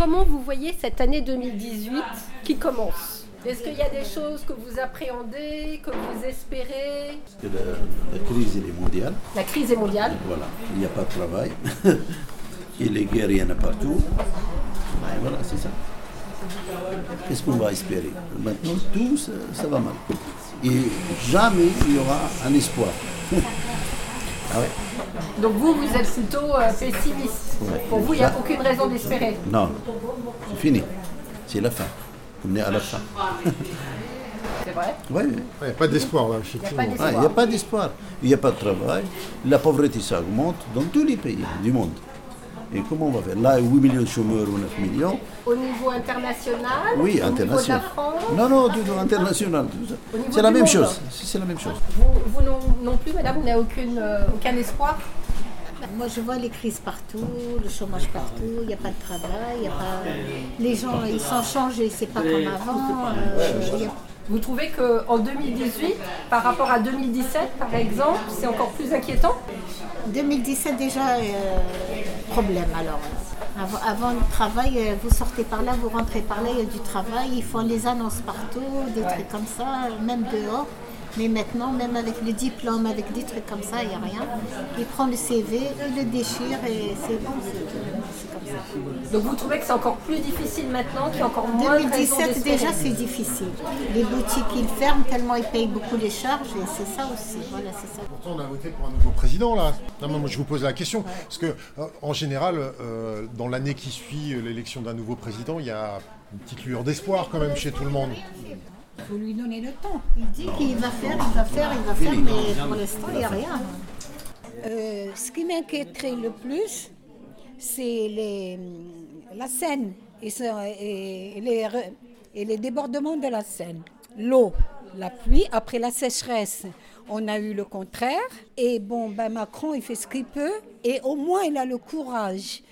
comment vous voyez cette année 2018 qui commence? Est-ce qu'il y a des choses que vous appréhendez, que vous espérez? La, la crise elle est mondiale. La crise est mondiale. Voilà, il n'y a pas de travail. Et les guerres, il y en a partout. Et voilà, c'est ça. Qu'est-ce qu'on va espérer? Maintenant, tout, ça, ça va mal. Et jamais il y aura un espoir. ah ouais Donc vous, vous êtes plutôt euh, pessimiste. Ouais. Pour vous, il n'y a aucune raison d'espérer. Non, c'est fini. C'est la fin. On est à la fin. C'est vrai ouais. Il n'y a pas d'espoir là, Il n'y a effectivement. pas Ouais, d'espoir. Il n'y a pas d'espoir. Il n'y a pas de travail. La pauvreté, ça augmente dans tous les pays du monde. Et comment on va faire? Là, 8 millions de chômeurs ou 9 millions. Au niveau international? Oui, Au niveau de la international. France? Non, non, du international. Au C'est la du même chose. C'est la même chose. Vous, vous non, non plus, madame, vous n'avez aucune, euh, aucun espoir? Moi, je vois les crises partout, le chômage partout, il n'y a pas de travail, il y a pas... les gens, ils sont changés, c'est pas comme avant. euh, a- Vous trouvez qu'en 2018, par rapport à 2017, par exemple, c'est encore plus inquiétant? 2017 déjà, euh, problème alors. Avant, avant le travail, euh, vous sortez par là, vous rentrez par là, il y a du travail, ils font les annonces partout, des trucs comme ça, même dehors. Mais maintenant, même avec le diplôme, avec des trucs comme ça, il n'y a rien. Il prend le CV, il le déchire et c'est bon, c'est c'est comme ça. Donc vous trouvez que c'est encore plus difficile maintenant, qu'il y a encore moins de raisons 2017 d'espérer déjà c'est difficile. Les boutiques ils ferment tellement ils payent beaucoup les charges et c'est ça aussi. Voilà, c'est ça. Pourtant, on a voté pour un nouveau président là. Non, mais moi, je vous pose la question. Parce que, euh, en général, euh, dans l'année qui suit l'élection d'un nouveau président, il y a une petite lueur d'espoir quand même chez tout le monde. Il faut lui donner le temps. Il dit qu'il va faire, il va faire, il va faire, mais pour l'instant il n'y a rien. Euh, ce qui m'inquiéterait le plus, c'est les, la Seine et, les, et les débordements de la Seine. L'eau, la pluie, après la sécheresse, on a eu le contraire. Et bon, ben Macron, il fait ce qu'il peut. Et au moins, il a le courage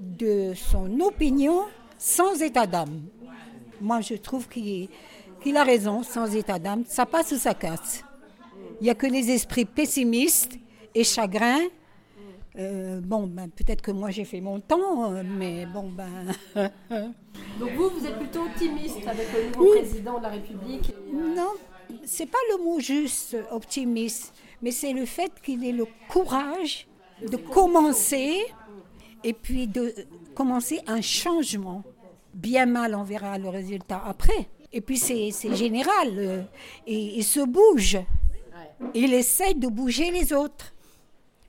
de son opinion sans état d'âme. Moi, je trouve qu'il qu'il a raison, sans état d'âme. Ça passe ou ça casse. Il n'y a que les esprits pessimistes et chagrins. Euh, bon, ben, peut-être que moi j'ai fait mon temps, euh, mais bon, ben. Donc vous, vous êtes plutôt optimiste avec le nouveau président de la République non, c'est pas le mot juste, optimiste, mais c'est le fait qu'il ait le courage de commencer et puis de commencer un changement. Bien mal, on verra le résultat après. Et puis c'est général, euh, et il se bouge. Il essaie de bouger les autres.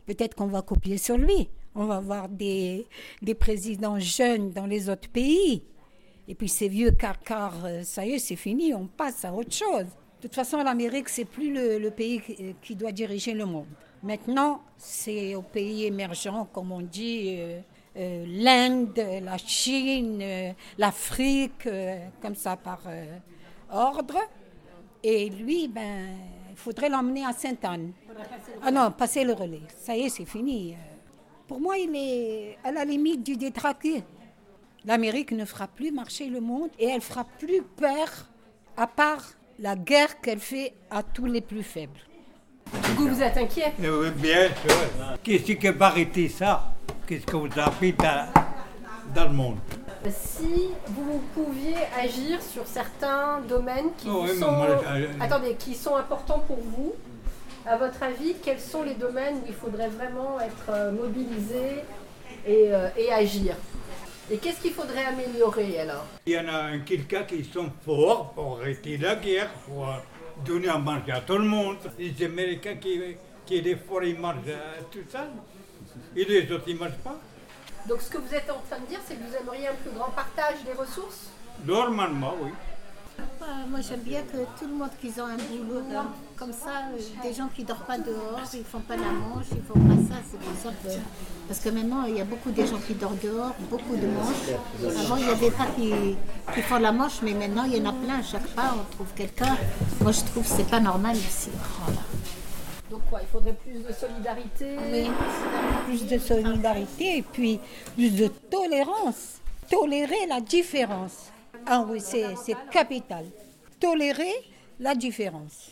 Peut-être qu'on va copier sur lui. On va voir des, des présidents jeunes dans les autres pays. Et puis ces vieux carcars, euh, ça y est, c'est fini, on passe à autre chose. De toute façon, l'Amérique, c'est plus le, le pays qui, qui doit diriger le monde. Maintenant, c'est aux pays émergents, comme on dit, euh, l'Inde, la Chine, euh, l'Afrique, euh, comme ça par euh, ordre. Et lui, ben, il faudrait l'emmener à Sainte-Anne. Ah non, passer le relais. Ça y est, c'est fini. Pour moi, il est à la limite du détraqué. L'Amérique ne fera plus marcher le monde et elle fera plus peur, à part la guerre qu'elle fait à tous les plus faibles. Du coup, vous êtes inquiet? Eh oui, bien sûr. Qu'est-ce qui va arrêter ça? Qu'est-ce que vous avez dans, dans le monde Si vous pouviez agir sur certains domaines qui Oh, oui, sont, moi, je- attendez, qui sont importants pour vous, à votre avis, quels sont les domaines où il faudrait vraiment être euh, mobilisé et, euh, et agir? Et qu'est-ce qu'il faudrait améliorer alors? Il y en a un quelqu'un qui sont forts pour arrêter la guerre, pour euh, donner à manger à tout le monde. Les Américains qui, qui forts, ils mangent euh, tout ça. Et les autres, ils ne mangent pas. Donc ce que vous êtes en train de dire, c'est que vous aimeriez un plus grand partage des ressources? Normalement, oui. Euh, moi j'aime bien que tout le monde qu'ils ont un boulot là. comme ça, euh, des gens qui dorment pas dehors, ils font pas la manche, ils font pas ça, c'est pour ça que parce que maintenant il y a beaucoup de gens qui dorment dehors, beaucoup de manches. Avant il y avait pas qui, qui font la manche, mais maintenant il y en a plein. À chaque pas on trouve quelqu'un. Moi je trouve que c'est pas normal ici. Voilà. Donc il faudrait plus de solidarité Plus de solidarité et puis plus de tolérance. Tolérer la différence. Ah oui, c'est capital. Tolérer la différence.